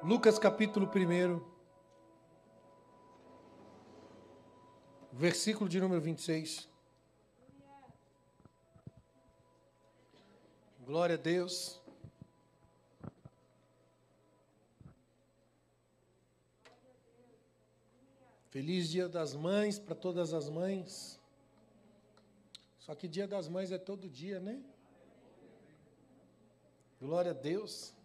Lucas capítulo 1, versículo de número 26. Glória a Deus. Feliz Dia das Mães para todas as mães. Só que Dia das Mães é todo dia, né? Glória a Deus.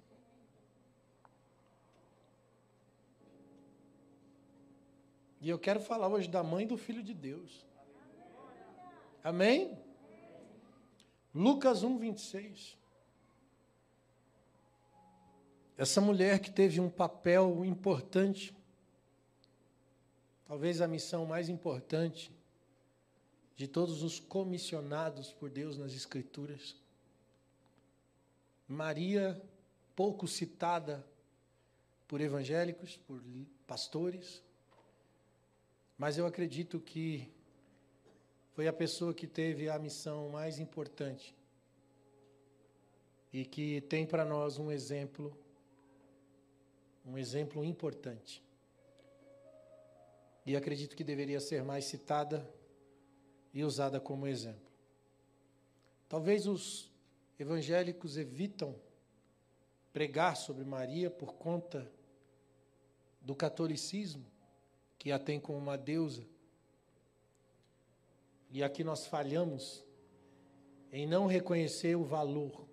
E eu quero falar hoje da mãe do filho de Deus. Amém? Lucas 1, 26. Essa mulher que teve um papel importante, talvez a missão mais importante de todos os comissionados por Deus nas Escrituras. Maria, pouco citada por evangélicos, por pastores, mas eu acredito que foi a pessoa que teve a missão mais importante e que tem para nós um exemplo, um exemplo importante. E acredito que deveria ser mais citada e usada como exemplo. Talvez os evangélicos evitam pregar sobre Maria por conta do catolicismo, que a tem como uma deusa. E aqui nós falhamos em não reconhecer o valor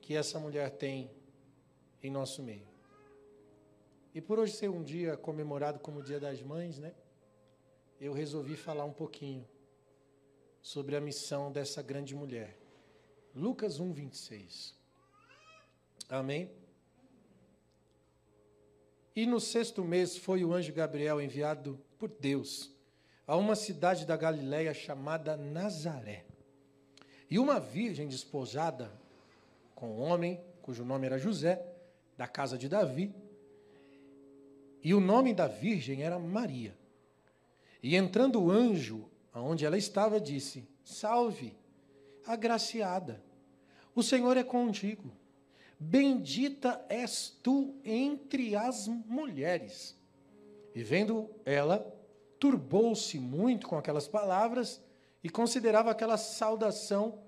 que essa mulher tem em nosso meio. E por hoje ser um dia comemorado como o Dia das Mães, né? Eu resolvi falar um pouquinho sobre a missão dessa grande mulher. Lucas 1, 26. Amém? E no sexto mês foi o anjo Gabriel enviado por Deus a uma cidade da Galiléia chamada Nazaré. E uma virgem desposada com um homem cujo nome era José, da casa de Davi, e o nome da virgem era Maria. E entrando o anjo aonde ela estava, disse: Salve, agraciada, o Senhor é contigo. Bendita és tu entre as mulheres. E vendo ela, turbou-se muito com aquelas palavras e considerava aquela saudação,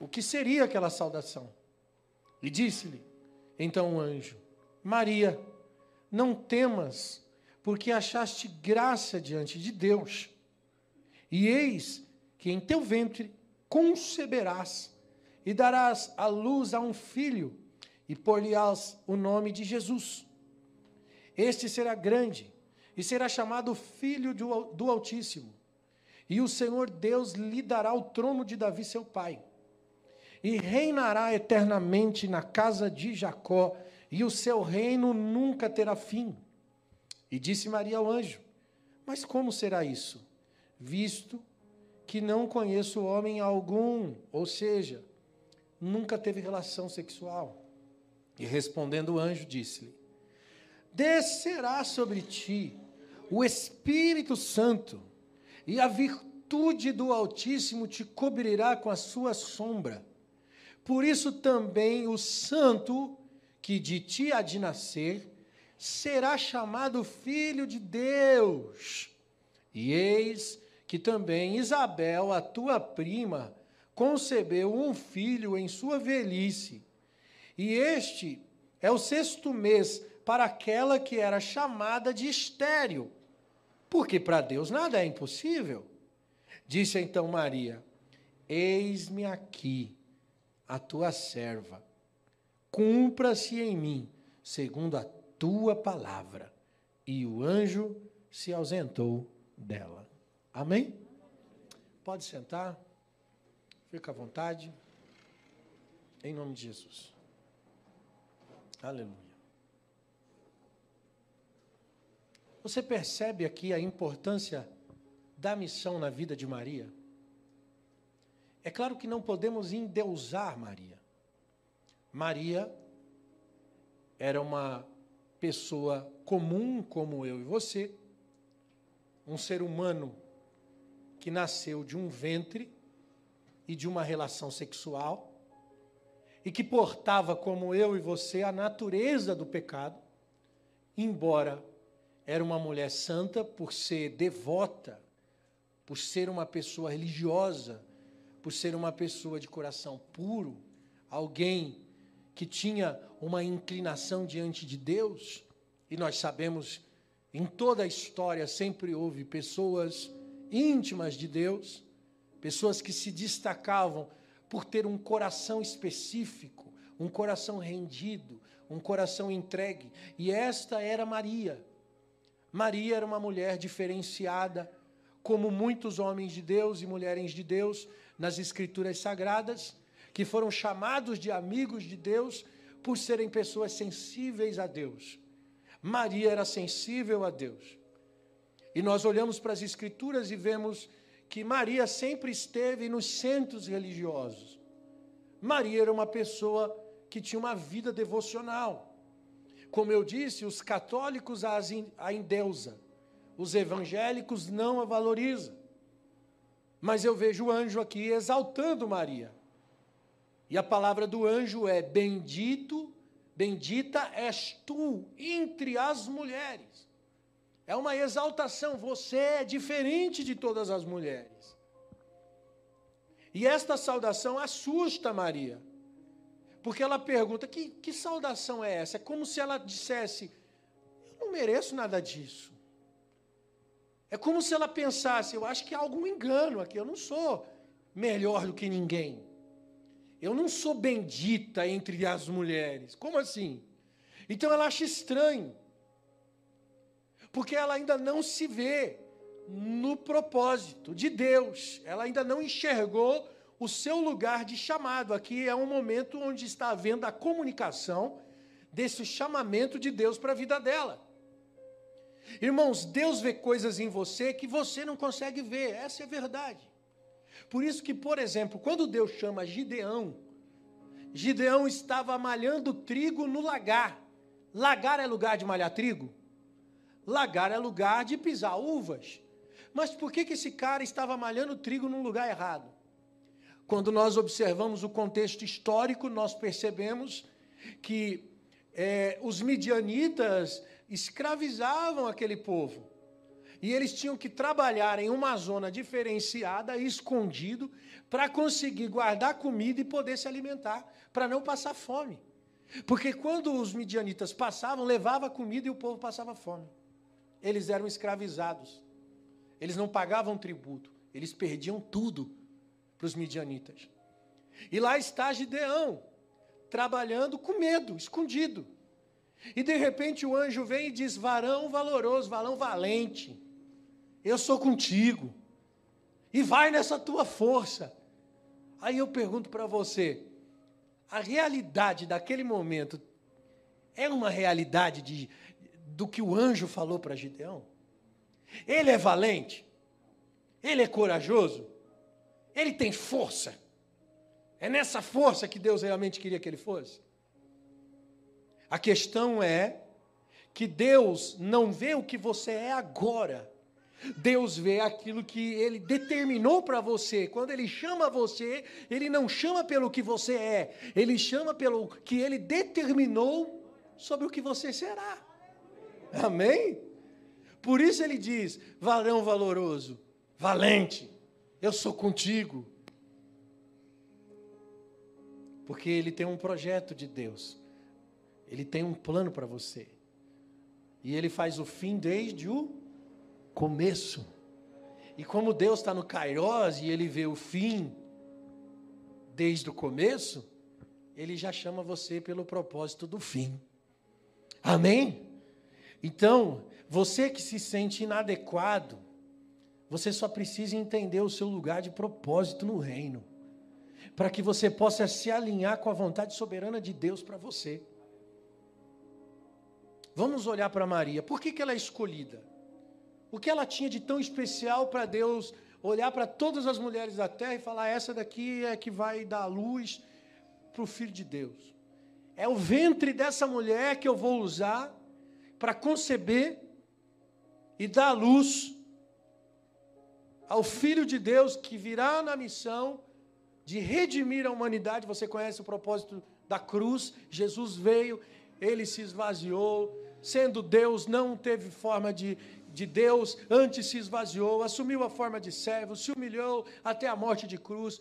o que seria aquela saudação. E disse-lhe, então o anjo: Maria, não temas, porque achaste graça diante de Deus. E eis que em teu ventre conceberás e darás à luz a um filho, e por-lhe-ás o nome de Jesus. Este será grande, e será chamado Filho do Altíssimo. E o Senhor Deus lhe dará o trono de Davi, seu pai. E reinará eternamente na casa de Jacó, e o seu reino nunca terá fim. E disse Maria ao anjo: Mas como será isso? Visto que não conheço homem algum, ou seja, nunca teve relação sexual. E respondendo o anjo, disse-lhe: Descerá sobre ti o Espírito Santo, e a virtude do Altíssimo te cobrirá com a sua sombra. Por isso também o santo que de ti há de nascer será chamado filho de Deus. E eis que também Isabel, a tua prima, concebeu um filho em sua velhice. E este é o sexto mês para aquela que era chamada de estéril, porque para Deus nada é impossível. Disse então Maria: Eis-me aqui, a tua serva. Cumpra-se em mim, segundo a tua palavra. E o anjo se ausentou dela. Amém? Pode sentar. Fica à vontade. Em nome de Jesus. Aleluia. Você percebe aqui a importância da missão na vida de Maria? É claro que não podemos endeusar Maria. Maria era uma pessoa comum como eu e você, um ser humano que nasceu de um ventre e de uma relação sexual, e que portava, como eu e você, a natureza do pecado, embora era uma mulher santa por ser devota, por ser uma pessoa religiosa, por ser uma pessoa de coração puro, alguém que tinha uma inclinação diante de Deus, e nós sabemos, em toda a história sempre houve pessoas íntimas de Deus, pessoas que se destacavam por ter um coração específico, um coração rendido, um coração entregue, e esta era Maria. Maria era uma mulher diferenciada, como muitos homens de Deus e mulheres de Deus nas Escrituras Sagradas, que foram chamados de amigos de Deus por serem pessoas sensíveis a Deus. Maria era sensível a Deus. E nós olhamos para as Escrituras e vemos que Maria sempre esteve nos centros religiosos. Maria era uma pessoa que tinha uma vida devocional. Como eu disse, os católicos a endeusa, os evangélicos não a valorizam. Mas eu vejo o anjo aqui exaltando Maria. E a palavra do anjo é: Bendito, bendita és tu entre as mulheres. É uma exaltação, você é diferente de todas as mulheres. E esta saudação assusta Maria, porque ela pergunta: que, que saudação é essa? É como se ela dissesse: Eu não mereço nada disso. É como se ela pensasse: Eu acho que há algum engano aqui, eu não sou melhor do que ninguém. Eu não sou bendita entre as mulheres. Como assim? Então ela acha estranho. Porque ela ainda não se vê no propósito de Deus. Ela ainda não enxergou o seu lugar de chamado. Aqui é um momento onde está havendo a comunicação desse chamamento de Deus para a vida dela. Irmãos, Deus vê coisas em você que você não consegue ver, essa é a verdade. Por isso que, por exemplo, quando Deus chama Gideão, Gideão estava malhando trigo no lagar. Lagar é lugar de malhar trigo? Lagar é lugar de pisar uvas. Mas por que, que esse cara estava malhando trigo num lugar errado? Quando nós observamos o contexto histórico, nós percebemos que é, os midianitas escravizavam aquele povo. E eles tinham que trabalhar em uma zona diferenciada, escondido, para conseguir guardar comida e poder se alimentar, para não passar fome. Porque quando os midianitas passavam, levava comida e o povo passava fome. Eles eram escravizados. Eles não pagavam tributo, eles perdiam tudo para os midianitas. E lá está Gideão, trabalhando com medo, escondido. E de repente o anjo vem e diz: varão valoroso, varão valente eu sou contigo. E vai nessa tua força. Aí eu pergunto para você: a realidade daquele momento é uma realidade de, do que o anjo falou para Gideão? Ele é valente? Ele é corajoso? Ele tem força? É nessa força que Deus realmente queria que ele fosse? A questão é que Deus não vê o que você é agora, Deus vê aquilo que Ele determinou para você. Quando Ele chama você, Ele não chama pelo que você é, Ele chama pelo que Ele determinou sobre o que você será. Amém? Por isso Ele diz: varão valoroso, valente, eu sou contigo. Porque Ele tem um projeto de Deus, Ele tem um plano para você. E Ele faz o fim desde o começo. E como Deus está no Kairos e ele vê o fim desde o começo, ele já chama você pelo propósito do fim. Amém? Então, você que se sente inadequado, você só precisa entender o seu lugar de propósito no reino, para que você possa se alinhar com a vontade soberana de Deus para você. Vamos olhar para Maria. Por que, que ela é escolhida? O que ela tinha de tão especial para Deus olhar para todas as mulheres da terra e falar: essa daqui é que vai dar luz para o Filho de Deus. É o ventre dessa mulher que eu vou usar para conceber e dar luz ao Filho de Deus que virá na missão de redimir a humanidade. Você conhece o propósito da cruz? Jesus veio, ele se esvaziou, sendo Deus, não teve forma de, de Deus, antes se esvaziou, assumiu a forma de servo, se humilhou até a morte de cruz,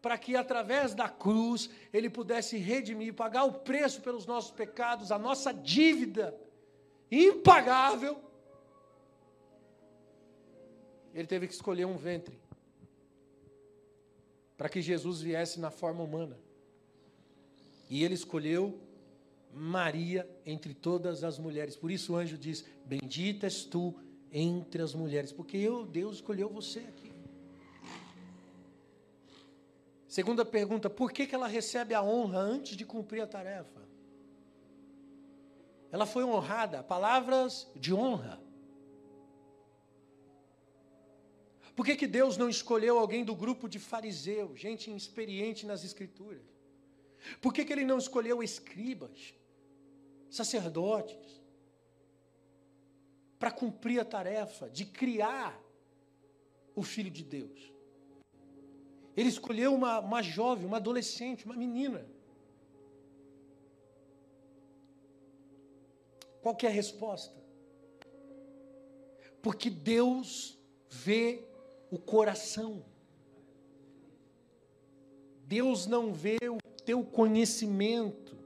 para que através da cruz ele pudesse redimir, pagar o preço pelos nossos pecados, a nossa dívida impagável. Ele teve que escolher um ventre para que Jesus viesse na forma humana. E ele escolheu Maria entre todas as mulheres. Por isso o anjo diz: Bendita és tu entre as mulheres, porque eu, Deus escolheu você aqui. Segunda pergunta: por que, que ela recebe a honra antes de cumprir a tarefa? Ela foi honrada, palavras de honra. Por que, que Deus não escolheu alguém do grupo de fariseus, gente experiente nas escrituras? Por que, que ele não escolheu escribas, sacerdotes, para cumprir a tarefa de criar o Filho de Deus? Ele escolheu uma, uma jovem, uma adolescente, uma menina. Qual é a resposta? Porque Deus vê o coração. Deus não vê o teu conhecimento.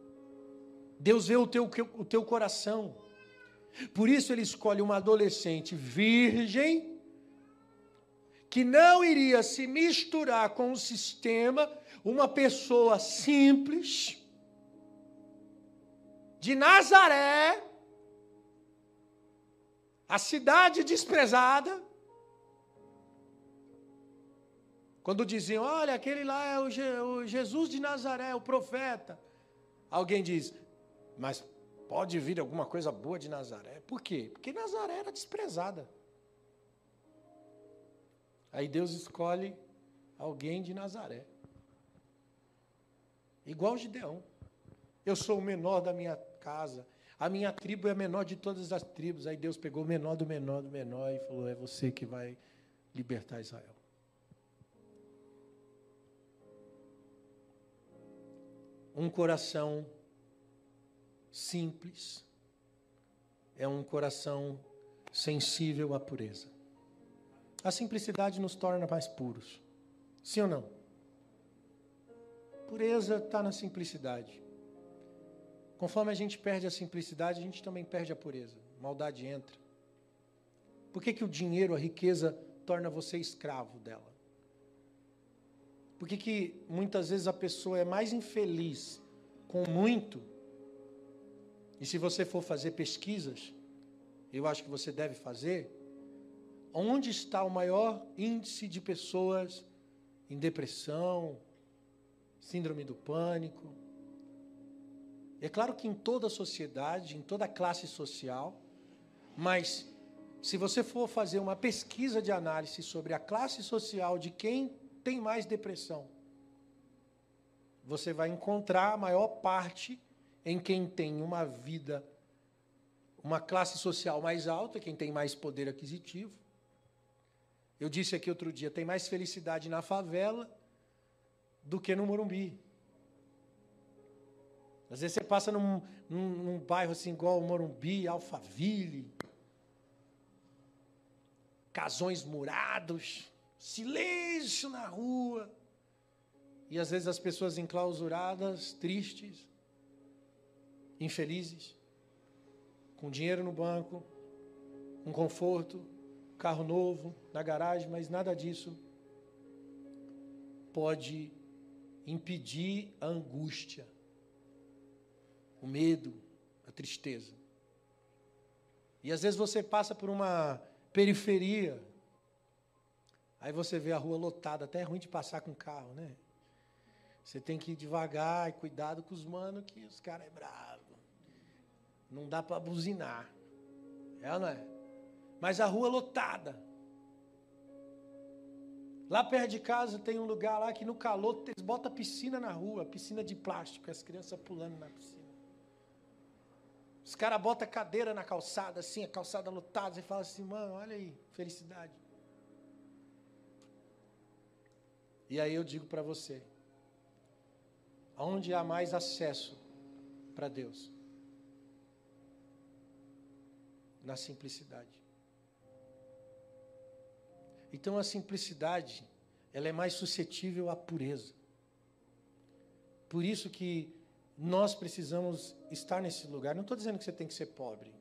Deus vê o teu, o teu coração. Por isso ele escolhe uma adolescente virgem, que não iria se misturar com o sistema, uma pessoa simples, de Nazaré, a cidade desprezada, Quando diziam, olha, aquele lá é o, Je o Jesus de Nazaré, o profeta. Alguém diz, mas pode vir alguma coisa boa de Nazaré. Por quê? Porque Nazaré era desprezada. Aí Deus escolhe alguém de Nazaré. Igual Gideão. Eu sou o menor da minha casa. A minha tribo é a menor de todas as tribos. Aí Deus pegou o menor do menor do menor e falou: É você que vai libertar Israel. Um coração simples é um coração sensível à pureza. A simplicidade nos torna mais puros. Sim ou não? Pureza está na simplicidade. Conforme a gente perde a simplicidade, a gente também perde a pureza. Maldade entra. Por que, que o dinheiro, a riqueza, torna você escravo dela? Por que, que muitas vezes a pessoa é mais infeliz com muito? E se você for fazer pesquisas, eu acho que você deve fazer, onde está o maior índice de pessoas em depressão, síndrome do pânico? É claro que em toda a sociedade, em toda a classe social, mas se você for fazer uma pesquisa de análise sobre a classe social de quem tem mais depressão. Você vai encontrar a maior parte em quem tem uma vida, uma classe social mais alta, quem tem mais poder aquisitivo. Eu disse aqui outro dia, tem mais felicidade na favela do que no Morumbi. Às vezes você passa num, num, num bairro assim igual Morumbi, Alphaville, casões murados, silêncio na rua. E às vezes as pessoas enclausuradas, tristes, infelizes, com dinheiro no banco, com conforto, carro novo na garagem, mas nada disso pode impedir a angústia, o medo, a tristeza. E às vezes você passa por uma periferia Aí você vê a rua lotada, até é ruim de passar com carro, né? Você tem que ir devagar e cuidado com os manos, que os caras é bravo. Não dá para buzinar. É ou não é? Mas a rua lotada. Lá perto de casa tem um lugar lá que no calor eles botam piscina na rua, piscina de plástico, as crianças pulando na piscina. Os caras botam cadeira na calçada, assim, a calçada lotada, você fala assim, mano, olha aí, felicidade. E aí eu digo para você: Onde há mais acesso para Deus? Na simplicidade. Então a simplicidade, ela é mais suscetível à pureza. Por isso que nós precisamos estar nesse lugar. Não estou dizendo que você tem que ser pobre.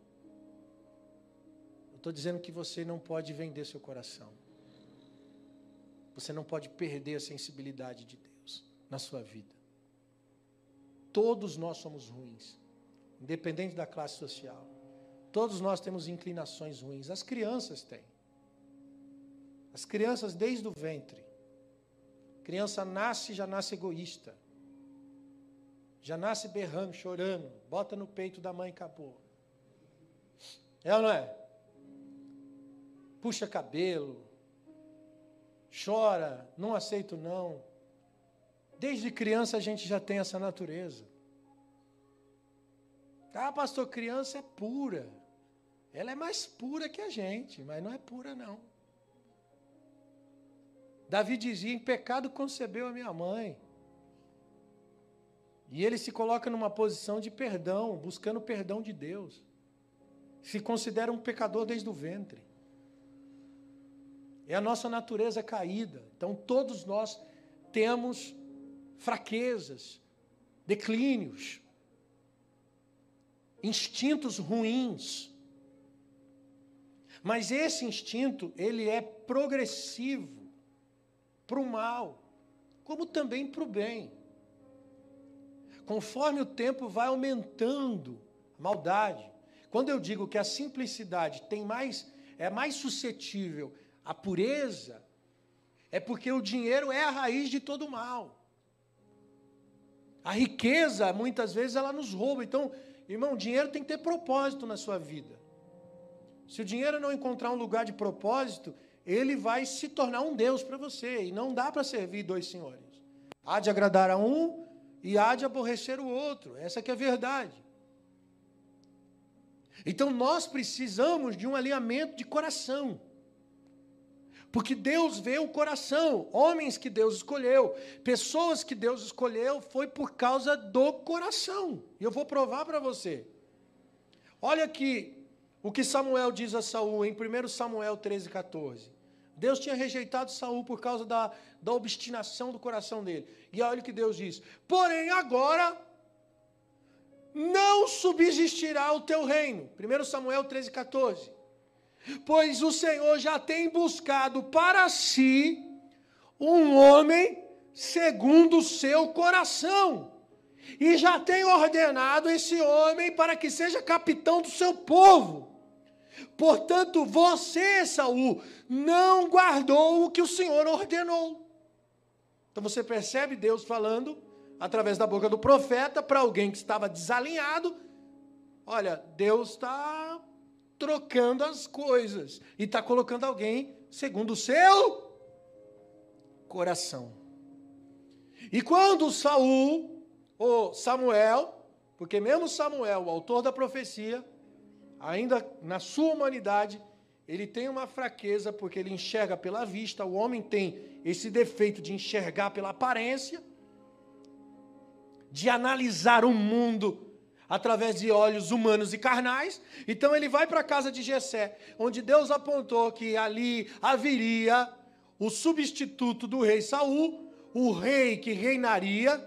Estou dizendo que você não pode vender seu coração. Você não pode perder a sensibilidade de Deus na sua vida. Todos nós somos ruins, independente da classe social. Todos nós temos inclinações ruins. As crianças têm. As crianças, desde o ventre. A criança nasce já nasce egoísta. Já nasce berrando, chorando. Bota no peito da mãe e acabou. É ou não é? Puxa cabelo. Chora. Não aceito não. Desde criança a gente já tem essa natureza. Ah, pastor, criança é pura. Ela é mais pura que a gente, mas não é pura não. Davi dizia: Em pecado concebeu a minha mãe. E ele se coloca numa posição de perdão, buscando o perdão de Deus. Se considera um pecador desde o ventre. É a nossa natureza caída. Então todos nós temos fraquezas, declínios, instintos ruins. Mas esse instinto, ele é progressivo para o mal, como também para o bem. Conforme o tempo vai aumentando a maldade. Quando eu digo que a simplicidade tem mais é mais suscetível à pureza, é porque o dinheiro é a raiz de todo mal. A riqueza, muitas vezes, ela nos rouba. Então, irmão, dinheiro tem que ter propósito na sua vida. Se o dinheiro não encontrar um lugar de propósito, ele vai se tornar um Deus para você. E não dá para servir dois senhores. Há de agradar a um e há de aborrecer o outro. Essa que é a verdade. Então nós precisamos de um alinhamento de coração. Porque Deus vê o coração, homens que Deus escolheu, pessoas que Deus escolheu, foi por causa do coração. E eu vou provar para você. Olha aqui o que Samuel diz a Saul em 1 Samuel 13, 14. Deus tinha rejeitado Saul por causa da, da obstinação do coração dele. E olha o que Deus diz: Porém, agora não subsistirá o teu reino. 1 Samuel 13, 14. Pois o Senhor já tem buscado para si um homem segundo o seu coração. E já tem ordenado esse homem para que seja capitão do seu povo. Portanto, você, Saul, não guardou o que o Senhor ordenou. Então você percebe Deus falando através da boca do profeta para alguém que estava desalinhado. Olha, Deus está trocando as coisas e está colocando alguém segundo o seu coração. E quando Saul, ou Samuel, porque mesmo Samuel, o autor da profecia, ainda na sua humanidade, ele tem uma fraqueza porque ele enxerga pela vista, o homem tem esse defeito de enxergar pela aparência, de analisar o mundo através de olhos humanos e carnais. Então ele vai para a casa de Jessé, onde Deus apontou que ali haveria o substituto do rei Saul, o rei que reinaria.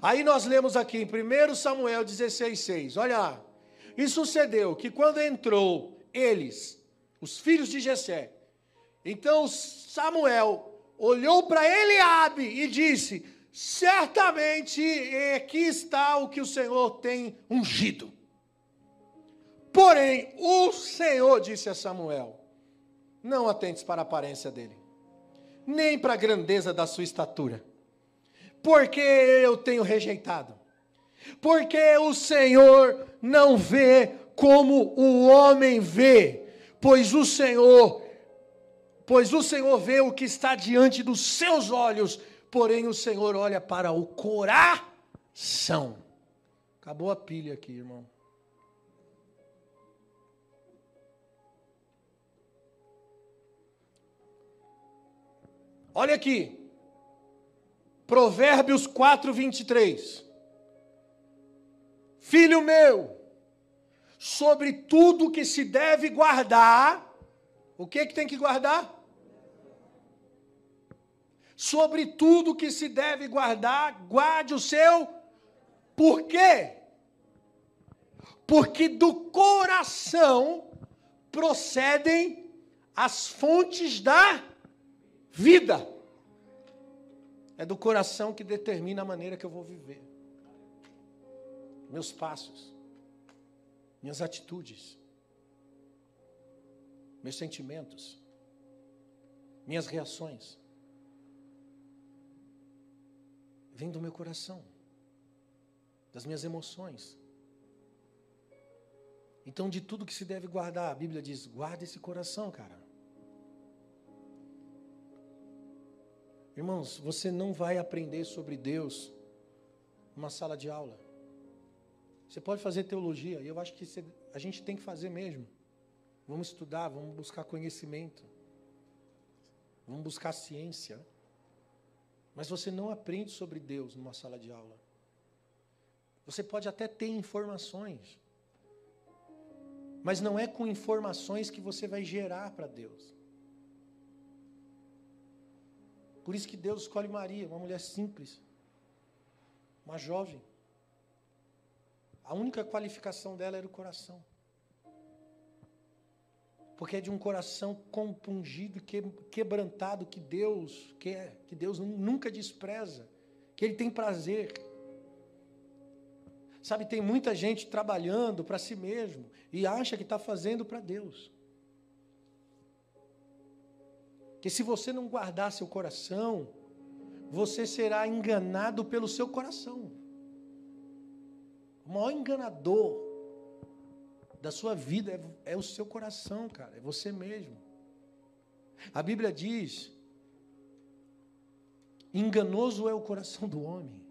Aí nós lemos aqui em 1 Samuel 16:6. Olha lá. E sucedeu que quando entrou eles, os filhos de Jessé, então Samuel olhou para Eliabe e disse: Certamente aqui está o que o Senhor tem ungido. Porém, o Senhor disse a Samuel: Não atentes para a aparência dele, nem para a grandeza da sua estatura, porque eu tenho rejeitado porque o Senhor não vê como o homem vê, pois o Senhor, pois o Senhor vê o que está diante dos seus olhos, porém o Senhor olha para o coração. Acabou a pilha aqui, irmão. Olha aqui. Provérbios 4, 23. Filho meu, sobre tudo que se deve guardar, o que, que tem que guardar? Sobre tudo que se deve guardar, guarde o seu. Por quê? Porque do coração procedem as fontes da vida. É do coração que determina a maneira que eu vou viver. Meus passos, minhas atitudes, meus sentimentos, minhas reações. Vem do meu coração, das minhas emoções. Então, de tudo que se deve guardar, a Bíblia diz: guarda esse coração, cara. Irmãos, você não vai aprender sobre Deus numa sala de aula. Você pode fazer teologia, e eu acho que você, a gente tem que fazer mesmo. Vamos estudar, vamos buscar conhecimento, vamos buscar ciência. Mas você não aprende sobre Deus numa sala de aula. Você pode até ter informações, mas não é com informações que você vai gerar para Deus. Por isso que Deus escolhe Maria, uma mulher simples, uma jovem. A única qualificação dela era o coração. Porque é de um coração compungido quebrantado que Deus quer, que Deus nunca despreza, que Ele tem prazer. Sabe, tem muita gente trabalhando para si mesmo e acha que está fazendo para Deus. que se você não guardar seu coração, você será enganado pelo seu coração. O maior enganador da sua vida é, é o seu coração, cara, é você mesmo. A Bíblia diz: enganoso é o coração do homem,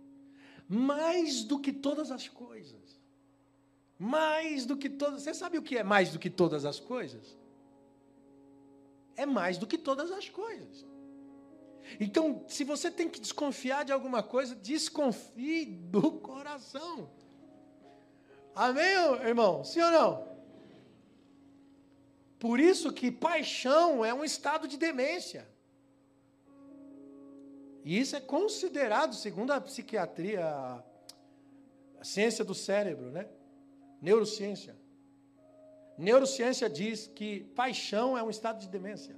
mais do que todas as coisas. Mais do que todas. Você sabe o que é mais do que todas as coisas? é mais do que todas as coisas. Então, se você tem que desconfiar de alguma coisa, desconfie do coração. Amém, irmão? Sim ou não? Por isso que paixão é um estado de demência. E isso é considerado, segundo a psiquiatria, a ciência do cérebro, né? Neurociência. Neurociência diz que paixão é um estado de demência.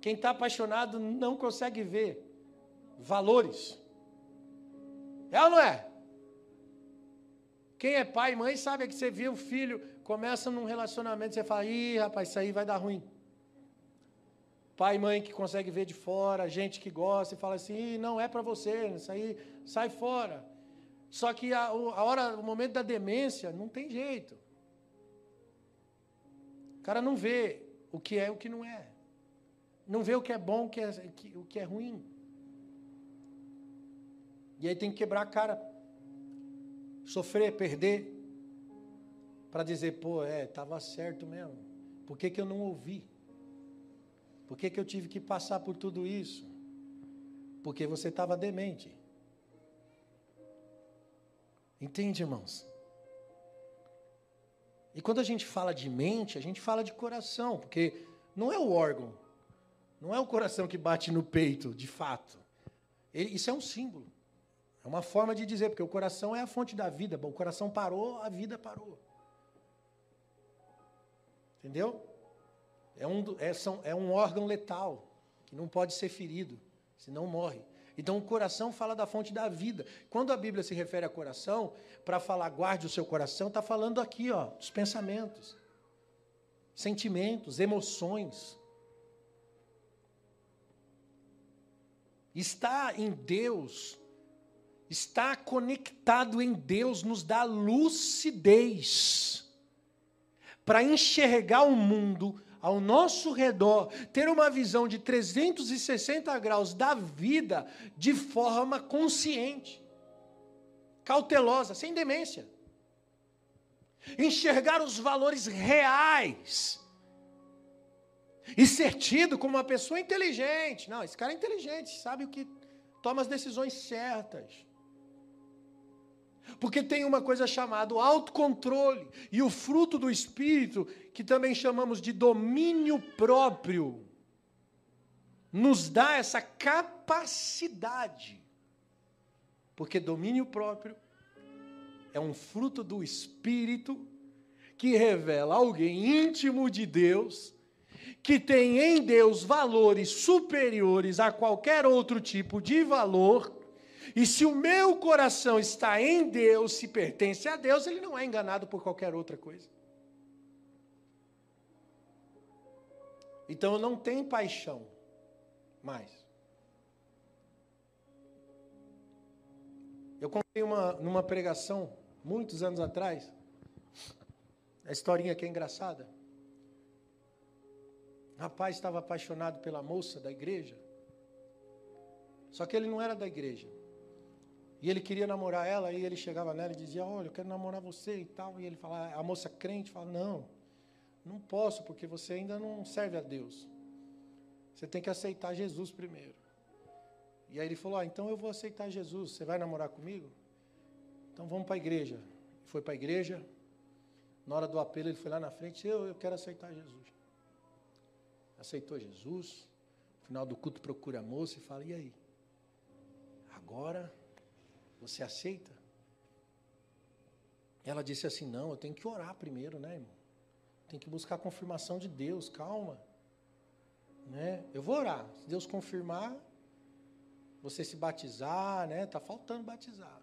Quem está apaixonado não consegue ver valores. É ou não é? Quem é pai e mãe sabe que você viu o filho, começa num relacionamento, você fala, ih, rapaz, isso aí vai dar ruim. Pai e mãe que consegue ver de fora, gente que gosta, e fala assim, não é para você, isso aí sai fora. Só que a, a hora, o momento da demência, não tem jeito. O cara não vê o que é e o que não é. Não vê o que é bom, o que é, o que é ruim. E aí tem que quebrar a cara. Sofrer, perder. Para dizer, pô, é, estava certo mesmo. Por que, que eu não ouvi? Por que, que eu tive que passar por tudo isso? Porque você estava demente. Entende, irmãos? E quando a gente fala de mente, a gente fala de coração, porque não é o órgão, não é o coração que bate no peito, de fato. Isso é um símbolo. É uma forma de dizer, porque o coração é a fonte da vida. O coração parou, a vida parou. Entendeu? É um, é, são, é um órgão letal, que não pode ser ferido, senão morre. Então o coração fala da fonte da vida. Quando a Bíblia se refere a coração, para falar guarde o seu coração, está falando aqui, ó, dos pensamentos, sentimentos, emoções. Está em Deus, está conectado em Deus, nos dá lucidez para enxergar o mundo ao nosso redor, ter uma visão de 360 graus da vida de forma consciente, cautelosa, sem demência. Enxergar os valores reais e ser tido como uma pessoa inteligente. Não, esse cara é inteligente, sabe o que, toma as decisões certas. Porque tem uma coisa chamada autocontrole e o fruto do espírito, que também chamamos de domínio próprio, nos dá essa capacidade. Porque domínio próprio é um fruto do espírito que revela alguém íntimo de Deus, que tem em Deus valores superiores a qualquer outro tipo de valor e se o meu coração está em Deus, se pertence a Deus, ele não é enganado por qualquer outra coisa. Então eu não tenho paixão mais. Eu contei uma, numa pregação, muitos anos atrás, a historinha que é engraçada. Rapaz estava apaixonado pela moça da igreja, só que ele não era da igreja. E ele queria namorar ela, e ele chegava nela e dizia: Olha, eu quero namorar você e tal. E ele fala, a moça crente fala: Não, não posso, porque você ainda não serve a Deus. Você tem que aceitar Jesus primeiro. E aí ele falou: ah, então eu vou aceitar Jesus. Você vai namorar comigo? Então vamos para a igreja. Foi para a igreja. Na hora do apelo, ele foi lá na frente: eu, eu quero aceitar Jesus. Aceitou Jesus. No final do culto, procura a moça e fala: E aí? Agora você aceita? Ela disse assim: Não, eu tenho que orar primeiro, né, irmão? Tem que buscar a confirmação de Deus, calma. Né? Eu vou orar. Se Deus confirmar, você se batizar, né? Tá faltando batizar.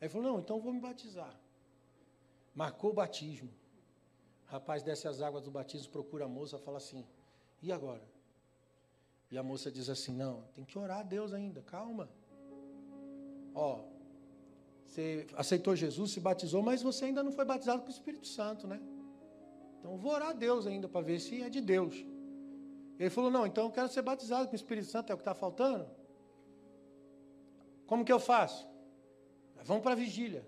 Aí falou: Não, então eu vou me batizar. Marcou o batismo. O rapaz desce as águas do batismo, procura a moça, fala assim: E agora? E a moça diz assim: Não, tem que orar a Deus ainda, calma. Ó, você aceitou Jesus, se batizou, mas você ainda não foi batizado com o Espírito Santo, né? Então vou orar a Deus ainda para ver se é de Deus. Ele falou: Não, então eu quero ser batizado com o Espírito Santo, é o que está faltando? Como que eu faço? Vamos para a vigília.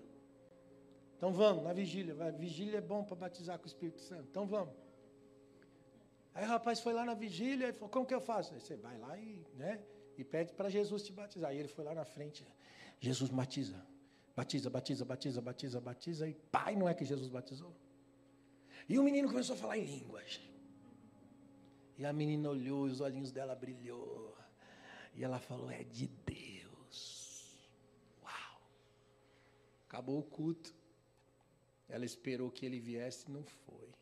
Então vamos, na vigília. A vigília é bom para batizar com o Espírito Santo. Então vamos. Aí o rapaz foi lá na vigília e falou: Como que eu faço? Aí você vai lá e, né, e pede para Jesus te batizar. Aí ele foi lá na frente: Jesus batiza. Batiza, batiza, batiza, batiza, batiza, e pai, não é que Jesus batizou? E o menino começou a falar em línguas. E a menina olhou, os olhinhos dela brilhou. E ela falou: É de Deus. Uau! Acabou o culto. Ela esperou que ele viesse e não foi.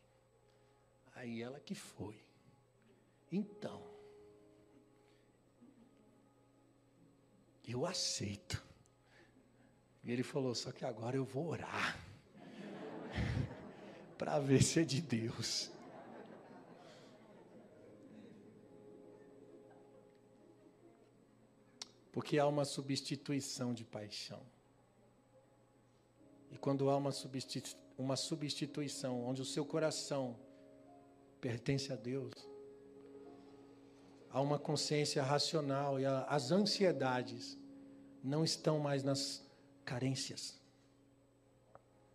Aí ela que foi. Então, eu aceito. E ele falou: Só que agora eu vou orar. para ver se é de Deus. Porque há uma substituição de paixão. E quando há uma, substitu uma substituição, onde o seu coração pertence a Deus, há uma consciência racional e a, as ansiedades não estão mais nas carências.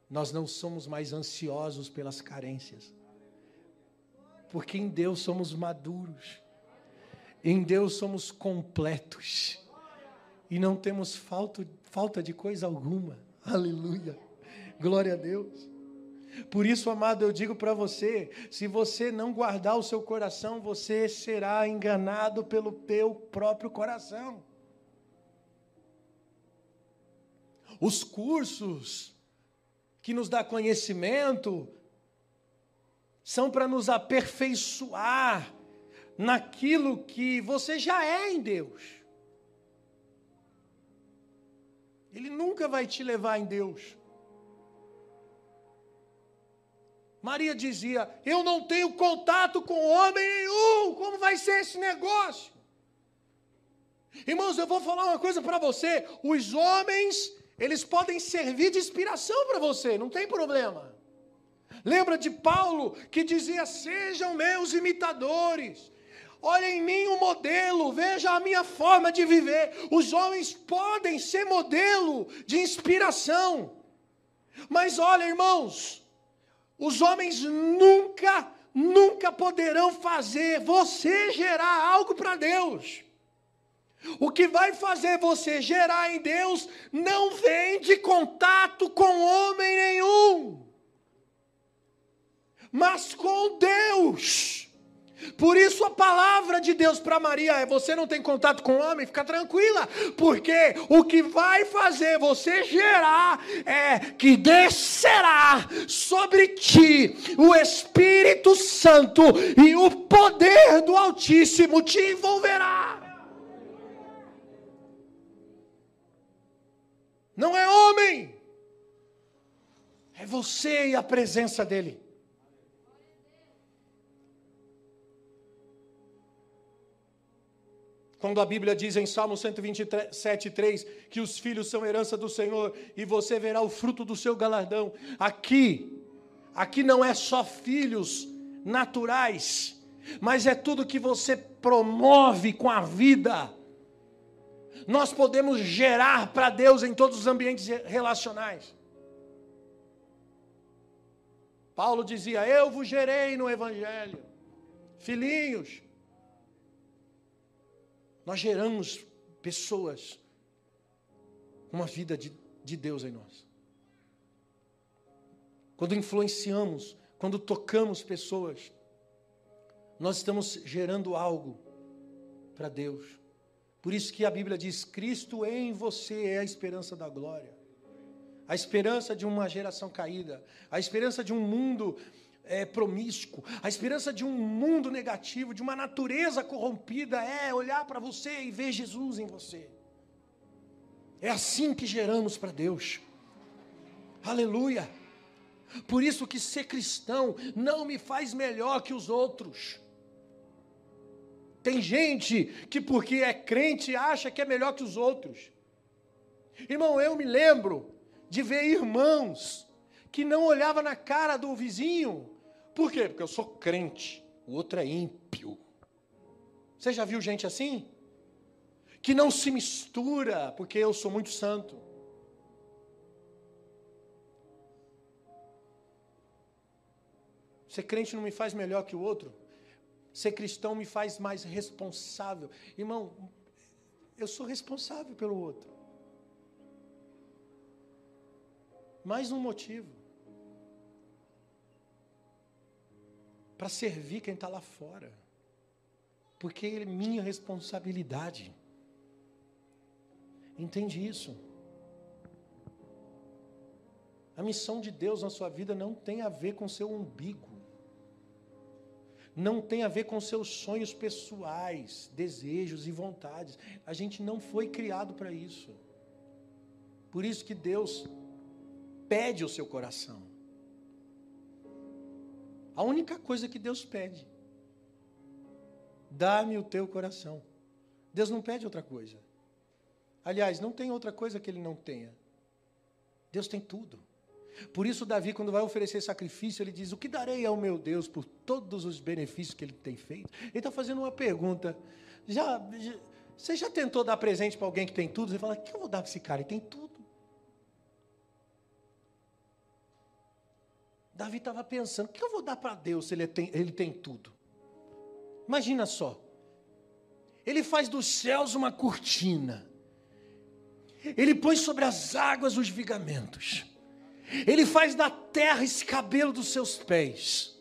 Nós não somos mais ansiosos pelas carências. Porque em Deus somos maduros. Em Deus somos completos. E não temos falta, falta de coisa alguma. Aleluia. Glória a Deus. Por isso, amado, eu digo para você: se você não guardar o seu coração, você será enganado pelo teu próprio coração. Os cursos que nos dá conhecimento são para nos aperfeiçoar naquilo que você já é em Deus. Ele nunca vai te levar em Deus. Maria dizia: Eu não tenho contato com homem nenhum, como vai ser esse negócio? Irmãos, eu vou falar uma coisa para você: os homens eles podem servir de inspiração para você, não tem problema. Lembra de Paulo que dizia: Sejam meus imitadores. Olha em mim um modelo, veja a minha forma de viver. Os homens podem ser modelo de inspiração. Mas olha, irmãos, os homens nunca, nunca poderão fazer você gerar algo para Deus. O que vai fazer você gerar em Deus não vem de contato com homem nenhum, mas com Deus. Por isso a palavra de Deus para Maria é: você não tem contato com homem, fica tranquila, porque o que vai fazer você gerar é que descerá sobre ti o Espírito Santo e o poder do Altíssimo te envolverá. Não é homem, é você e a presença dEle. Quando a Bíblia diz em Salmo 127, 3, que os filhos são herança do Senhor e você verá o fruto do seu galardão. Aqui, aqui não é só filhos naturais, mas é tudo que você promove com a vida. Nós podemos gerar para Deus em todos os ambientes relacionais. Paulo dizia: Eu vos gerei no Evangelho, filhinhos nós geramos pessoas uma vida de, de Deus em nós. Quando influenciamos, quando tocamos pessoas, nós estamos gerando algo para Deus. Por isso que a Bíblia diz: Cristo em você é a esperança da glória, a esperança de uma geração caída, a esperança de um mundo é, promíscuo, a esperança de um mundo negativo, de uma natureza corrompida, é olhar para você e ver Jesus em você. É assim que geramos para Deus. Aleluia. Por isso que ser cristão não me faz melhor que os outros. Tem gente que porque é crente acha que é melhor que os outros. Irmão, eu me lembro de ver irmãos que não olhava na cara do vizinho por quê? Porque eu sou crente, o outro é ímpio. Você já viu gente assim? Que não se mistura, porque eu sou muito santo. Ser crente não me faz melhor que o outro. Ser cristão me faz mais responsável. Irmão, eu sou responsável pelo outro. Mais um motivo. para servir quem está lá fora, porque é minha responsabilidade. Entende isso? A missão de Deus na sua vida não tem a ver com seu umbigo, não tem a ver com seus sonhos pessoais, desejos e vontades. A gente não foi criado para isso. Por isso que Deus pede o seu coração. A única coisa que Deus pede: dá-me o teu coração. Deus não pede outra coisa. Aliás, não tem outra coisa que ele não tenha. Deus tem tudo. Por isso, Davi, quando vai oferecer sacrifício, ele diz: O que darei ao meu Deus por todos os benefícios que ele tem feito? Ele está fazendo uma pergunta. Já, já, você já tentou dar presente para alguém que tem tudo? Você fala: O que eu vou dar para esse cara? Ele tem tudo. Davi estava pensando: o que eu vou dar para Deus se ele tem, ele tem tudo? Imagina só. Ele faz dos céus uma cortina. Ele põe sobre as águas os vigamentos. Ele faz da terra esse cabelo dos seus pés.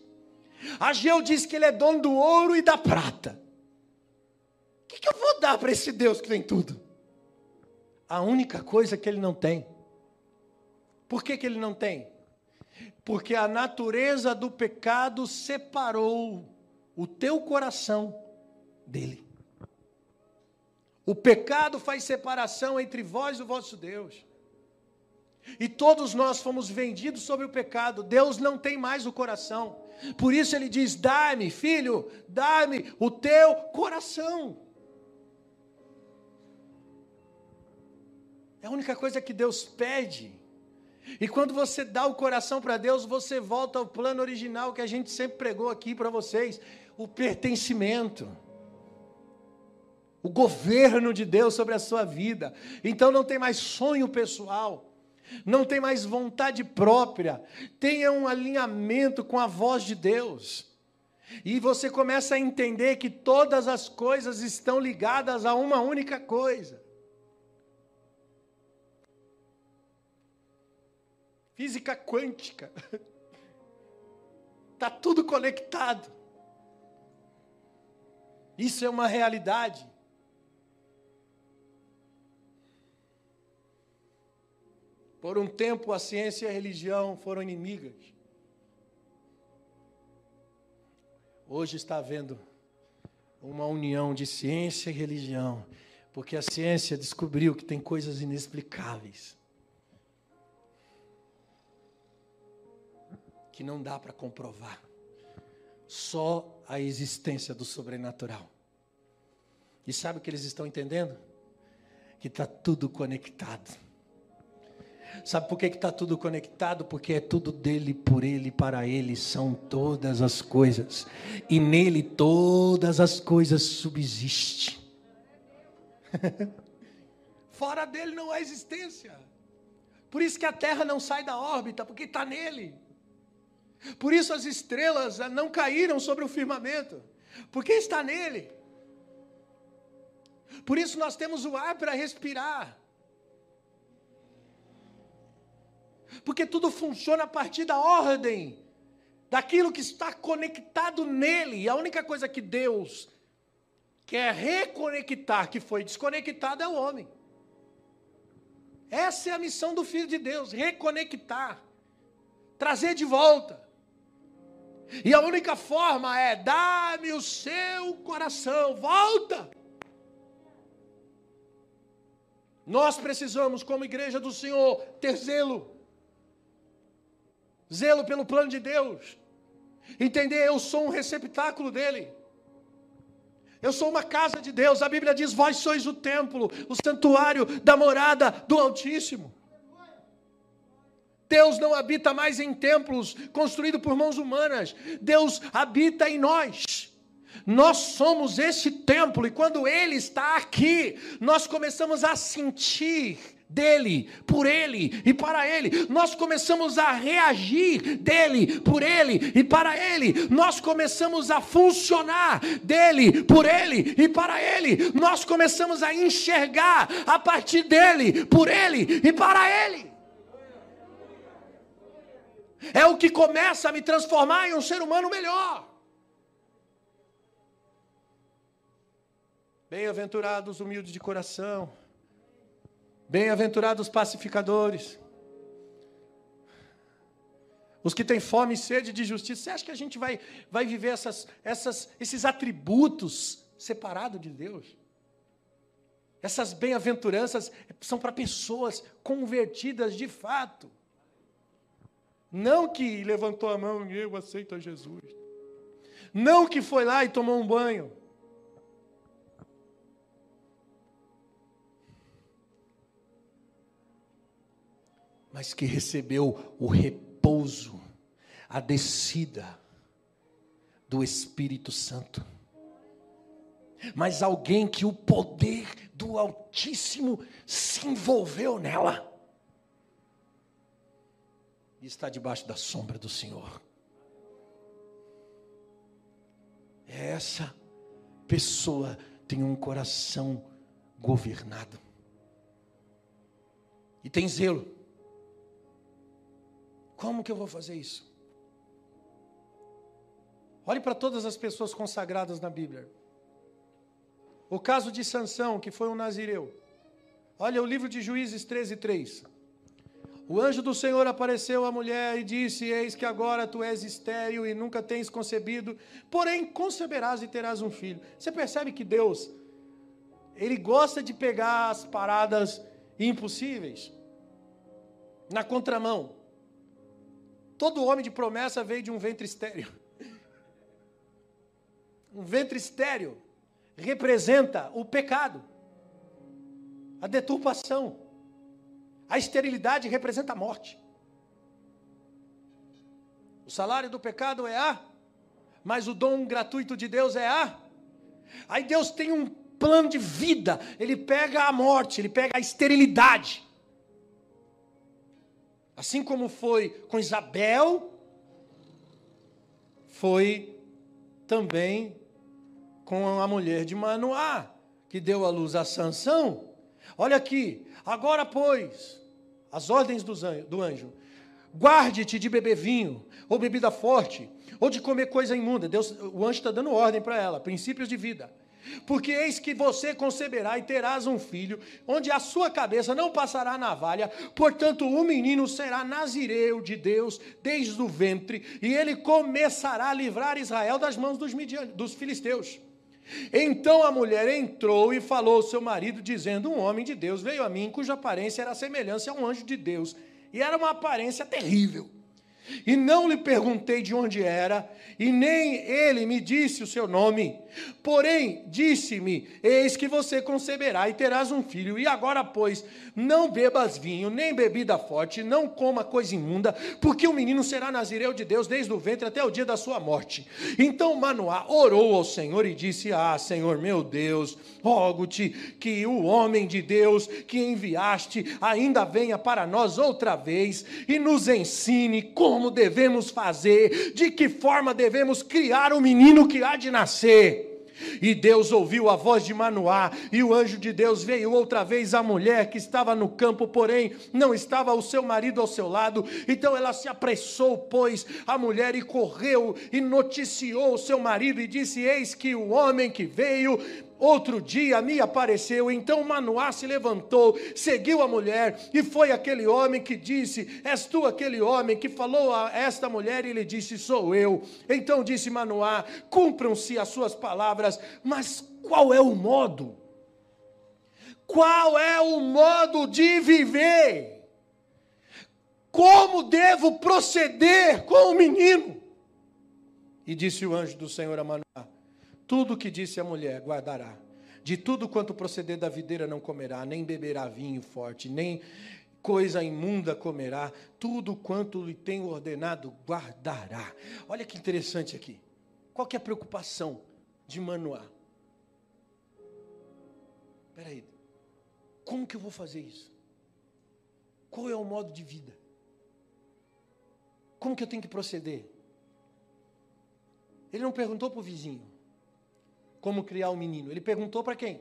Ageu diz que ele é dono do ouro e da prata. O que, que eu vou dar para esse Deus que tem tudo? A única coisa que ele não tem. Por que, que ele não tem? porque a natureza do pecado separou o teu coração dele. O pecado faz separação entre vós e o vosso Deus. E todos nós fomos vendidos sobre o pecado. Deus não tem mais o coração. Por isso ele diz: Dá-me, filho, dá-me o teu coração. É a única coisa que Deus pede. E quando você dá o coração para Deus, você volta ao plano original que a gente sempre pregou aqui para vocês: o pertencimento. O governo de Deus sobre a sua vida. Então não tem mais sonho pessoal, não tem mais vontade própria. Tenha um alinhamento com a voz de Deus. E você começa a entender que todas as coisas estão ligadas a uma única coisa. Física quântica. Está tudo conectado. Isso é uma realidade. Por um tempo, a ciência e a religião foram inimigas. Hoje está havendo uma união de ciência e religião, porque a ciência descobriu que tem coisas inexplicáveis que não dá para comprovar. Só a existência do sobrenatural. E sabe o que eles estão entendendo? Que está tudo conectado. Sabe por que está tudo conectado? Porque é tudo dele, por ele, para ele, são todas as coisas. E nele todas as coisas subsistem. Fora dele não há existência. Por isso que a terra não sai da órbita, porque está nele. Por isso as estrelas não caíram sobre o firmamento, porque está nele. Por isso nós temos o ar para respirar. Porque tudo funciona a partir da ordem, daquilo que está conectado nele. E a única coisa que Deus quer reconectar, que foi desconectado, é o homem. Essa é a missão do Filho de Deus: reconectar, trazer de volta. E a única forma é: dá-me o seu coração, volta. Nós precisamos, como igreja do Senhor, ter zelo zelo pelo plano de Deus, entender eu sou um receptáculo dele. Eu sou uma casa de Deus. A Bíblia diz: Vós sois o templo, o santuário da morada do Altíssimo. Deus não habita mais em templos construídos por mãos humanas. Deus habita em nós. Nós somos esse templo, e quando Ele está aqui, nós começamos a sentir dele, por ele e para ele. Nós começamos a reagir dele, por ele e para ele. Nós começamos a funcionar dele, por ele e para ele. Nós começamos a enxergar a partir dele, por ele e para ele. É o que começa a me transformar em um ser humano melhor. Bem-aventurados humildes de coração Bem-aventurados pacificadores. Os que têm fome e sede de justiça. Você acha que a gente vai, vai viver essas, essas, esses atributos separados de Deus? Essas bem-aventuranças são para pessoas convertidas de fato. Não que levantou a mão e eu aceito a Jesus. Não que foi lá e tomou um banho. Mas que recebeu o repouso, a descida do Espírito Santo. Mas alguém que o poder do Altíssimo se envolveu nela. E está debaixo da sombra do Senhor. Essa pessoa tem um coração governado. E tem zelo. Como que eu vou fazer isso? Olhe para todas as pessoas consagradas na Bíblia. O caso de Sansão, que foi um nazireu. Olha o livro de Juízes 13, 3. O anjo do Senhor apareceu à mulher e disse: Eis que agora tu és estéril e nunca tens concebido, porém conceberás e terás um filho. Você percebe que Deus, Ele gosta de pegar as paradas impossíveis na contramão. Todo homem de promessa veio de um ventre estéreo. Um ventre estéreo representa o pecado, a deturpação. A esterilidade representa a morte. O salário do pecado é A, mas o dom gratuito de Deus é A. Aí Deus tem um plano de vida, ele pega a morte, ele pega a esterilidade Assim como foi com Isabel, foi também com a mulher de Manoá, que deu à luz a Sansão. Olha aqui, agora pois, as ordens do anjo, guarde-te de beber vinho ou bebida forte, ou de comer coisa imunda. Deus, o anjo está dando ordem para ela, princípios de vida. Porque eis que você conceberá e terás um filho, onde a sua cabeça não passará navalha, portanto o menino será nazireu de Deus desde o ventre, e ele começará a livrar Israel das mãos dos, dos filisteus. Então a mulher entrou e falou ao seu marido, dizendo: Um homem de Deus veio a mim, cuja aparência era semelhante a um anjo de Deus, e era uma aparência terrível. E não lhe perguntei de onde era, e nem ele me disse o seu nome. Porém, disse-me: Eis que você conceberá e terás um filho. E agora, pois, não bebas vinho, nem bebida forte, não coma coisa imunda, porque o menino será nazireu de Deus desde o ventre até o dia da sua morte. Então Manoá orou ao Senhor e disse: Ah, Senhor meu Deus, rogo-te que o homem de Deus que enviaste ainda venha para nós outra vez e nos ensine como devemos fazer, de que forma devemos criar o menino que há de nascer. E Deus ouviu a voz de Manoá, e o anjo de Deus veio outra vez à mulher que estava no campo, porém não estava o seu marido ao seu lado. Então ela se apressou, pois, a mulher e correu e noticiou o seu marido e disse: Eis que o homem que veio Outro dia me apareceu, então Manoá se levantou, seguiu a mulher, e foi aquele homem que disse: És tu aquele homem que falou a esta mulher? E ele disse: Sou eu. Então disse Manoá: Cumpram-se as suas palavras, mas qual é o modo? Qual é o modo de viver? Como devo proceder com o menino? E disse o anjo do Senhor a Manoá: tudo que disse a mulher guardará. De tudo quanto proceder da videira não comerá, nem beberá vinho forte, nem coisa imunda comerá, tudo quanto lhe tem ordenado guardará. Olha que interessante aqui. Qual que é a preocupação de Manoá? Espera aí. Como que eu vou fazer isso? Qual é o modo de vida? Como que eu tenho que proceder? Ele não perguntou para o vizinho como criar o menino. Ele perguntou para quem?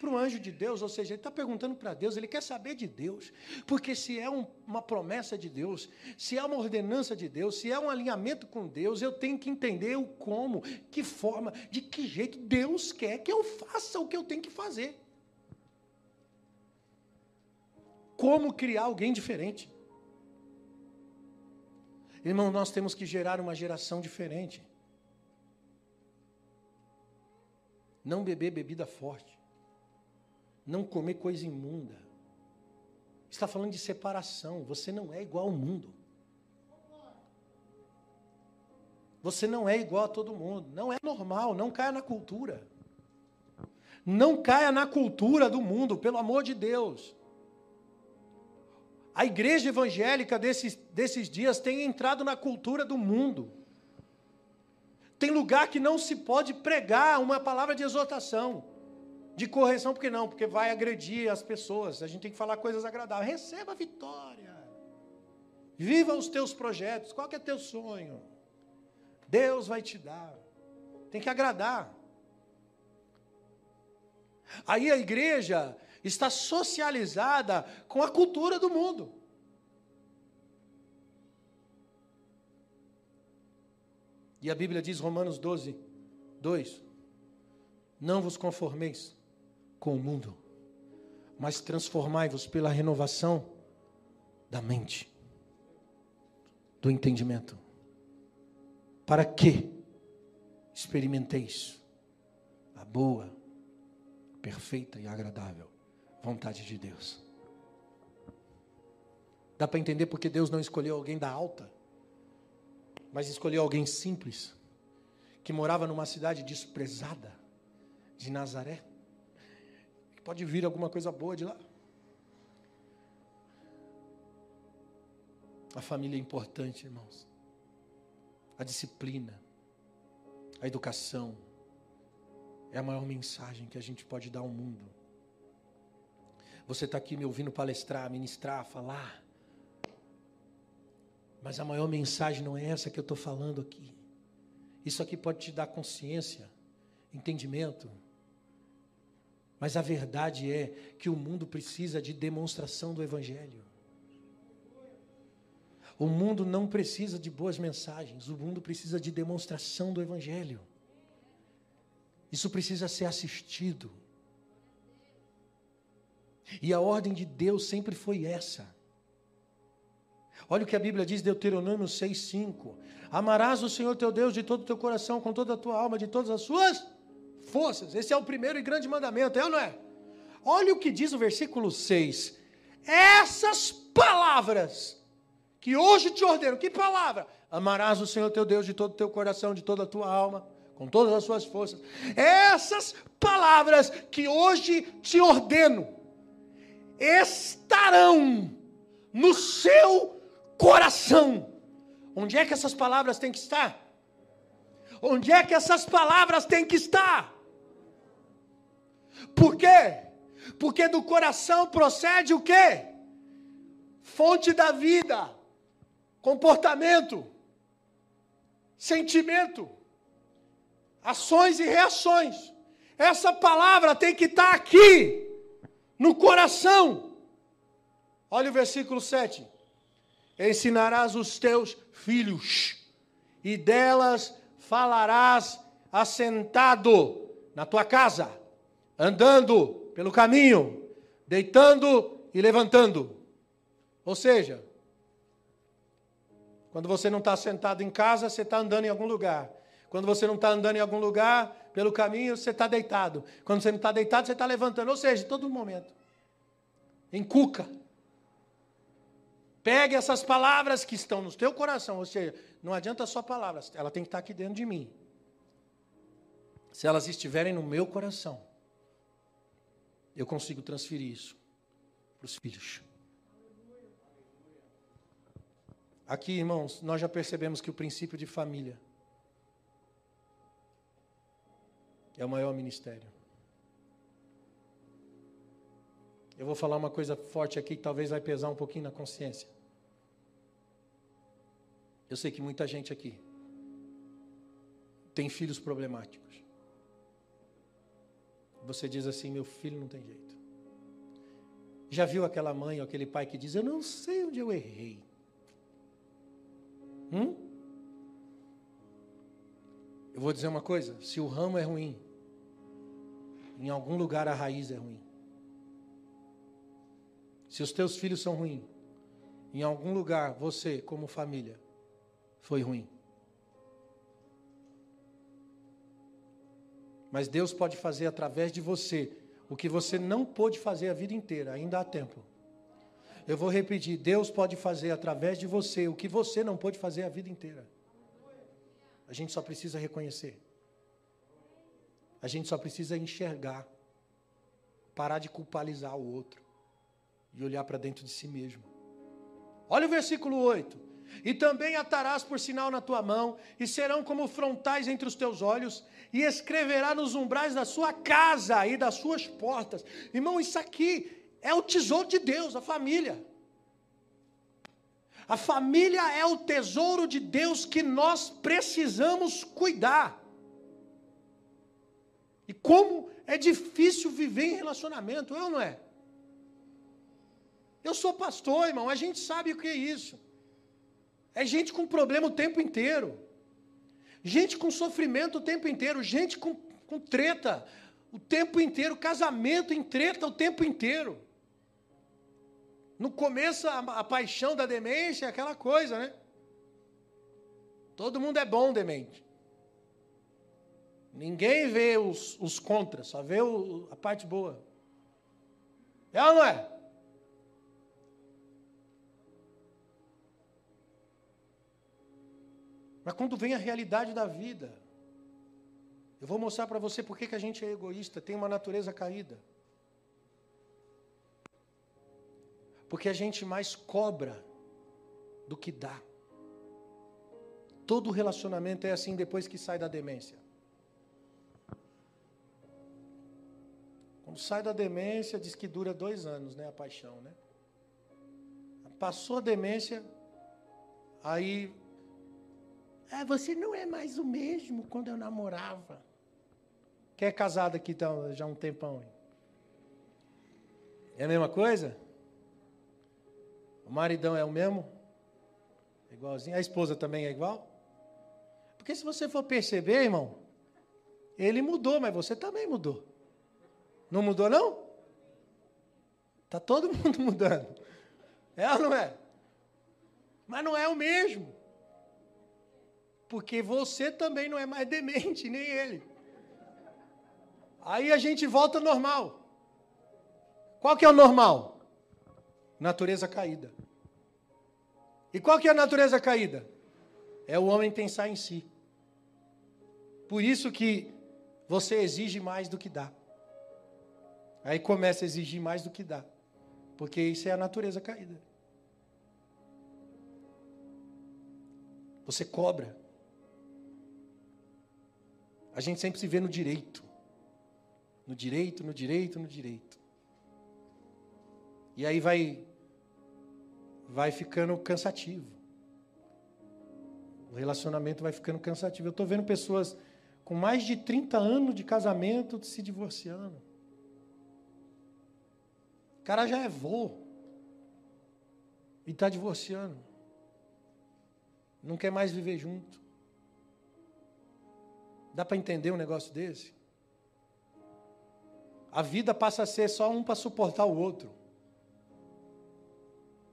Para o anjo de Deus, ou seja, ele está perguntando para Deus, ele quer saber de Deus, porque se é um, uma promessa de Deus, se é uma ordenança de Deus, se é um alinhamento com Deus, eu tenho que entender o como, que forma, de que jeito Deus quer que eu faça o que eu tenho que fazer. Como criar alguém diferente. Irmão, nós temos que gerar uma geração diferente. Não beber bebida forte, não comer coisa imunda. Está falando de separação. Você não é igual ao mundo. Você não é igual a todo mundo. Não é normal. Não caia na cultura. Não caia na cultura do mundo, pelo amor de Deus. A igreja evangélica desses, desses dias tem entrado na cultura do mundo. Tem lugar que não se pode pregar uma palavra de exortação, de correção, porque não? Porque vai agredir as pessoas. A gente tem que falar coisas agradáveis. Receba a vitória. Viva os teus projetos. Qual que é teu sonho? Deus vai te dar. Tem que agradar. Aí a igreja está socializada com a cultura do mundo. E a Bíblia diz, Romanos 12, 2: Não vos conformeis com o mundo, mas transformai-vos pela renovação da mente, do entendimento, para que experimenteis a boa, perfeita e agradável vontade de Deus. Dá para entender porque Deus não escolheu alguém da alta? Mas escolheu alguém simples, que morava numa cidade desprezada, de Nazaré. Que pode vir alguma coisa boa de lá. A família é importante, irmãos. A disciplina, a educação, é a maior mensagem que a gente pode dar ao mundo. Você está aqui me ouvindo palestrar, ministrar, falar. Mas a maior mensagem não é essa que eu estou falando aqui. Isso aqui pode te dar consciência, entendimento. Mas a verdade é que o mundo precisa de demonstração do Evangelho. O mundo não precisa de boas mensagens, o mundo precisa de demonstração do Evangelho. Isso precisa ser assistido. E a ordem de Deus sempre foi essa. Olha o que a Bíblia diz, Deuteronômio 6,5: Amarás o Senhor teu Deus de todo o teu coração, com toda a tua alma, de todas as suas forças. Esse é o primeiro e grande mandamento, é ou não é? Olha o que diz o versículo 6. Essas palavras que hoje te ordeno, que palavra? Amarás o Senhor teu Deus de todo o teu coração, de toda a tua alma, com todas as suas forças. Essas palavras que hoje te ordeno estarão no seu coração. Onde é que essas palavras têm que estar? Onde é que essas palavras têm que estar? Por quê? Porque do coração procede o quê? Fonte da vida, comportamento, sentimento, ações e reações. Essa palavra tem que estar aqui, no coração. Olha o versículo 7. Ensinarás os teus filhos, e delas falarás assentado na tua casa, andando pelo caminho, deitando e levantando. Ou seja, quando você não está sentado em casa, você está andando em algum lugar. Quando você não está andando em algum lugar, pelo caminho, você está deitado. Quando você não está deitado, você está levantando. Ou seja, todo momento. Em cuca. Pegue essas palavras que estão no teu coração, ou seja, não adianta só palavras, ela tem que estar aqui dentro de mim. Se elas estiverem no meu coração, eu consigo transferir isso para os filhos. Aqui, irmãos, nós já percebemos que o princípio de família é o maior ministério. Eu vou falar uma coisa forte aqui que talvez vai pesar um pouquinho na consciência. Eu sei que muita gente aqui tem filhos problemáticos. Você diz assim: meu filho não tem jeito. Já viu aquela mãe ou aquele pai que diz: Eu não sei onde eu errei. Hum? Eu vou dizer uma coisa: se o ramo é ruim, em algum lugar a raiz é ruim. Se os teus filhos são ruins, em algum lugar você, como família, foi ruim. Mas Deus pode fazer através de você o que você não pôde fazer a vida inteira, ainda há tempo. Eu vou repetir: Deus pode fazer através de você o que você não pôde fazer a vida inteira. A gente só precisa reconhecer. A gente só precisa enxergar. Parar de culpabilizar o outro. E olhar para dentro de si mesmo. Olha o versículo 8. E também atarás por sinal na tua mão, e serão como frontais entre os teus olhos, e escreverá nos umbrais da sua casa e das suas portas. Irmão, isso aqui é o tesouro de Deus, a família. A família é o tesouro de Deus que nós precisamos cuidar. E como é difícil viver em relacionamento, é ou não é? Eu sou pastor, irmão, a gente sabe o que é isso. É gente com problema o tempo inteiro. Gente com sofrimento o tempo inteiro. Gente com, com treta o tempo inteiro. Casamento em treta o tempo inteiro. No começo, a, a paixão da demência é aquela coisa, né? Todo mundo é bom demente. Ninguém vê os, os contras, só vê o, a parte boa. É ou não é? Mas quando vem a realidade da vida, eu vou mostrar para você por que a gente é egoísta, tem uma natureza caída. Porque a gente mais cobra do que dá. Todo relacionamento é assim depois que sai da demência. Quando sai da demência, diz que dura dois anos, né? A paixão, né? Passou a demência, aí Ah, você não é mais o mesmo quando eu namorava. Quem é casado aqui tá, já há um tempão? É a mesma coisa? O maridão é o mesmo? Igualzinho. A esposa também é igual? Porque se você for perceber, irmão, ele mudou, mas você também mudou. Não mudou, não? Está todo mundo mudando. É ou não é? Mas não é o mesmo. Porque você também não é mais demente, nem ele. Aí a gente volta ao normal. Qual que é o normal? Natureza caída. E qual que é a natureza caída? É o homem pensar em si. Por isso que você exige mais do que dá. Aí começa a exigir mais do que dá. Porque isso é a natureza caída. Você cobra. A gente sempre se vê no direito. No direito, no direito, no direito. E aí vai vai ficando cansativo. O relacionamento vai ficando cansativo. Eu estou vendo pessoas com mais de 30 anos de casamento se divorciando. O cara já é vô e está divorciando. Não quer mais viver junto. Dá para entender um negócio desse? A vida passa a ser só um para suportar o outro.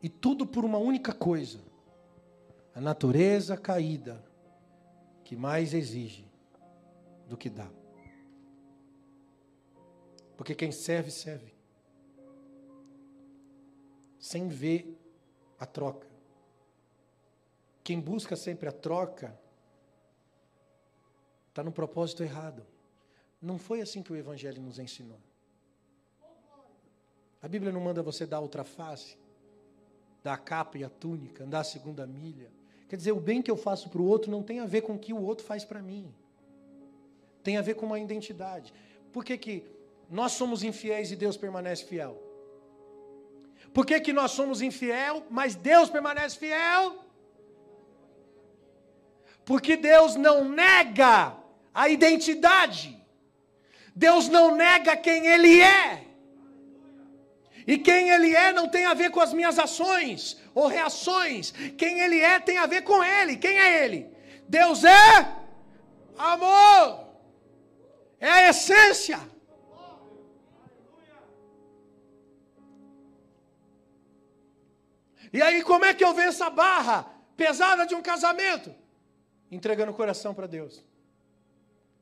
E tudo por uma única coisa: a natureza caída, que mais exige do que dá. Porque quem serve, serve. Sem ver a troca. Quem busca sempre a troca, está no propósito errado. Não foi assim que o Evangelho nos ensinou. A Bíblia não manda você dar outra face, dar a capa e a túnica, andar a segunda milha. Quer dizer, o bem que eu faço para o outro não tem a ver com o que o outro faz para mim. Tem a ver com uma identidade. Por que, que nós somos infiéis e Deus permanece fiel? Por que, que nós somos infiel, mas Deus permanece fiel? Porque Deus não nega a identidade. Deus não nega quem Ele é. E quem Ele é não tem a ver com as minhas ações ou reações. Quem Ele é tem a ver com Ele. Quem é Ele? Deus é amor. É a essência. E aí, como é que eu venço a barra pesada de um casamento? Entregando o coração para Deus.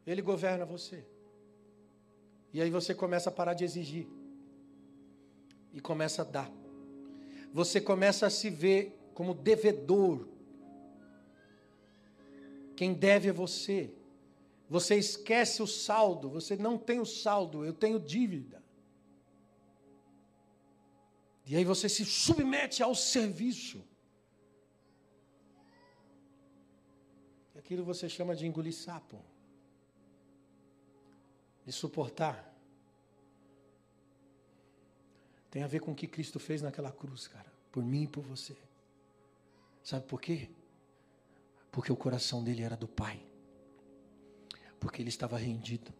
Ele governa você. E aí você começa a parar de exigir e começa a dar. Você começa a se ver como devedor. Quem deve é você. Você esquece o saldo, você não tem o saldo, eu tenho dívida. E aí você se submete ao serviço. Aquilo você chama de engolir sapo. De suportar. Tem a ver com o que Cristo fez naquela cruz, cara. Por mim e por você. Sabe por quê? Porque o coração dele era do Pai. Porque ele estava rendido.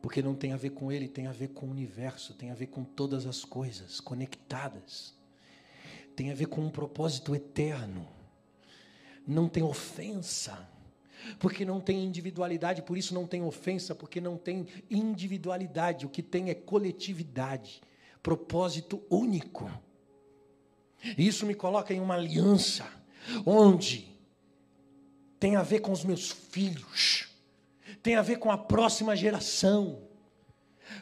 Porque não tem a ver com ele, tem a ver com o universo, tem a ver com todas as coisas conectadas. Tem a ver com um propósito eterno. Não tem ofensa porque não tem individualidade, por isso não tem ofensa, porque não tem individualidade, o que tem é coletividade propósito único. Isso me coloca em uma aliança, onde tem a ver com os meus filhos, tem a ver com a próxima geração,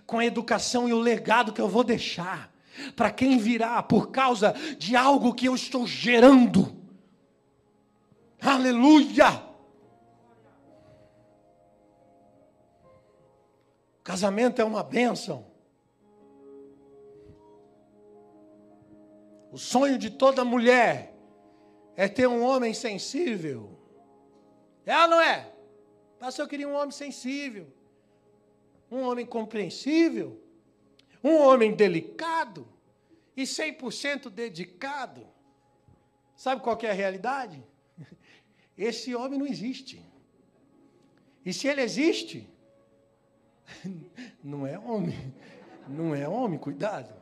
com a educação e o legado que eu vou deixar para quem virá por causa de algo que eu estou gerando. Aleluia! Casamento é uma bênção. O sonho de toda mulher é ter um homem sensível. É ou não é? Mas eu queria um homem sensível, um homem compreensível, um homem delicado e 100% dedicado. Sabe qual é a realidade? esse homem não existe. E se ele existe, não é homem. Não é homem, cuidado.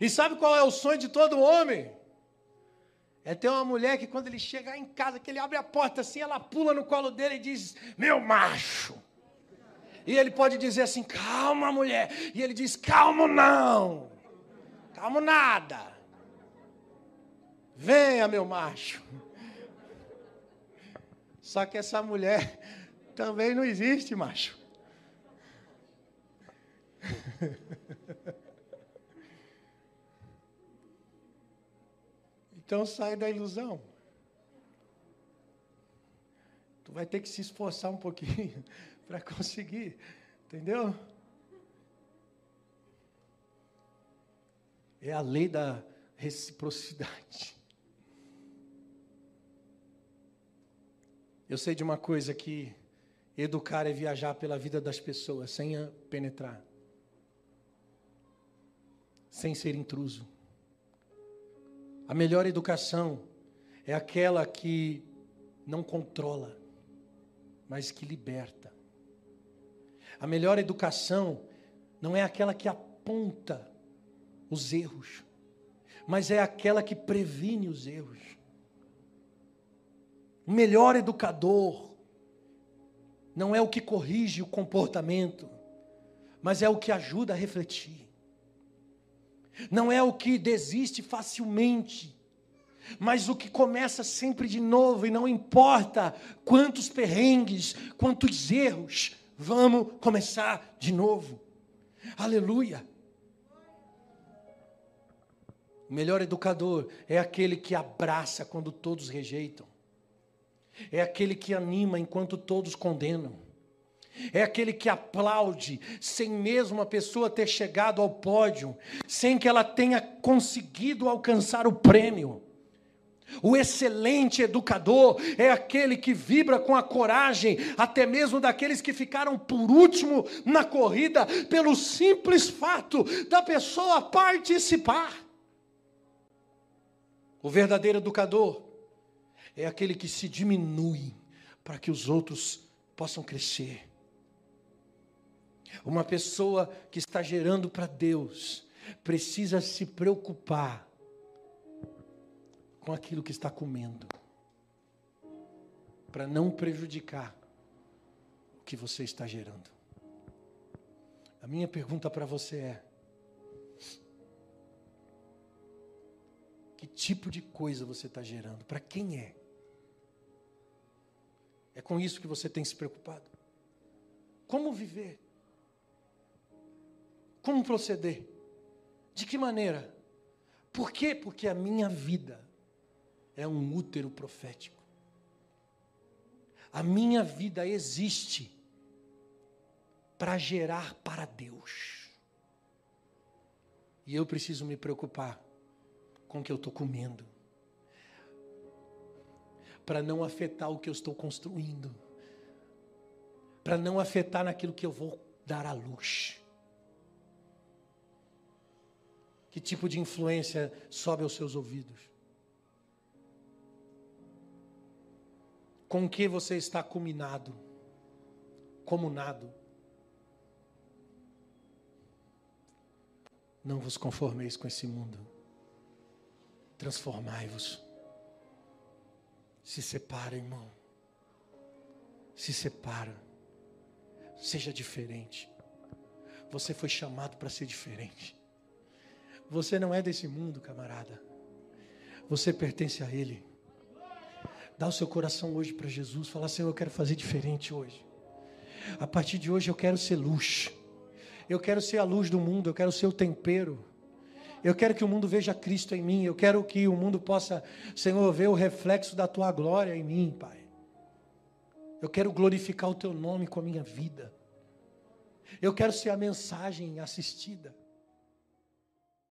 E sabe qual é o sonho de todo homem? É ter uma mulher que quando ele chega em casa, que ele abre a porta assim, ela pula no colo dele e diz: Meu macho. E ele pode dizer assim: Calma, mulher. E ele diz: Calma, não. Calma, nada. Venha, meu macho. Só que essa mulher também não existe, macho. Então sai da ilusão. Tu vai ter que se esforçar um pouquinho para conseguir, entendeu? É a lei da reciprocidade. Eu sei de uma coisa que educar é viajar pela vida das pessoas sem penetrar, sem ser intruso. A melhor educação é aquela que não controla, mas que liberta. A melhor educação não é aquela que aponta os erros, mas é aquela que previne os erros. O melhor educador não é o que corrige o comportamento, mas é o que ajuda a refletir não é o que desiste facilmente, mas o que começa sempre de novo, e não importa quantos perrengues, quantos erros, vamos começar de novo. Aleluia. O melhor educador é aquele que abraça quando todos rejeitam, é aquele que anima enquanto todos condenam é aquele que aplaude sem mesmo a pessoa ter chegado ao pódio, sem que ela tenha conseguido alcançar o prêmio. O excelente educador é aquele que vibra com a coragem, até mesmo daqueles que ficaram por último na corrida, pelo simples fato da pessoa participar. O verdadeiro educador é aquele que se diminui para que os outros possam crescer. Uma pessoa que está gerando para Deus precisa se preocupar com aquilo que está comendo, para não prejudicar o que você está gerando. A minha pergunta para você é: que tipo de coisa você está gerando? Para quem é? É com isso que você tem se preocupado? Como viver? Como proceder? De que maneira? Por quê? Porque a minha vida é um útero profético. A minha vida existe para gerar para Deus. E eu preciso me preocupar com o que eu estou comendo, para não afetar o que eu estou construindo, para não afetar naquilo que eu vou dar à luz. Que tipo de influência sobe aos seus ouvidos? Com que você está combinado? Comunado? Não vos conformeis com esse mundo. Transformai-vos. Se separa, irmão. Se separa. Seja diferente. Você foi chamado para ser diferente. Você não é desse mundo, camarada. Você pertence a Ele. Dá o seu coração hoje para Jesus. Fala, Senhor, eu quero fazer diferente hoje. A partir de hoje eu quero ser luz. Eu quero ser a luz do mundo. Eu quero ser o tempero. Eu quero que o mundo veja Cristo em mim. Eu quero que o mundo possa, Senhor, ver o reflexo da tua glória em mim, Pai. Eu quero glorificar o teu nome com a minha vida. Eu quero ser a mensagem assistida.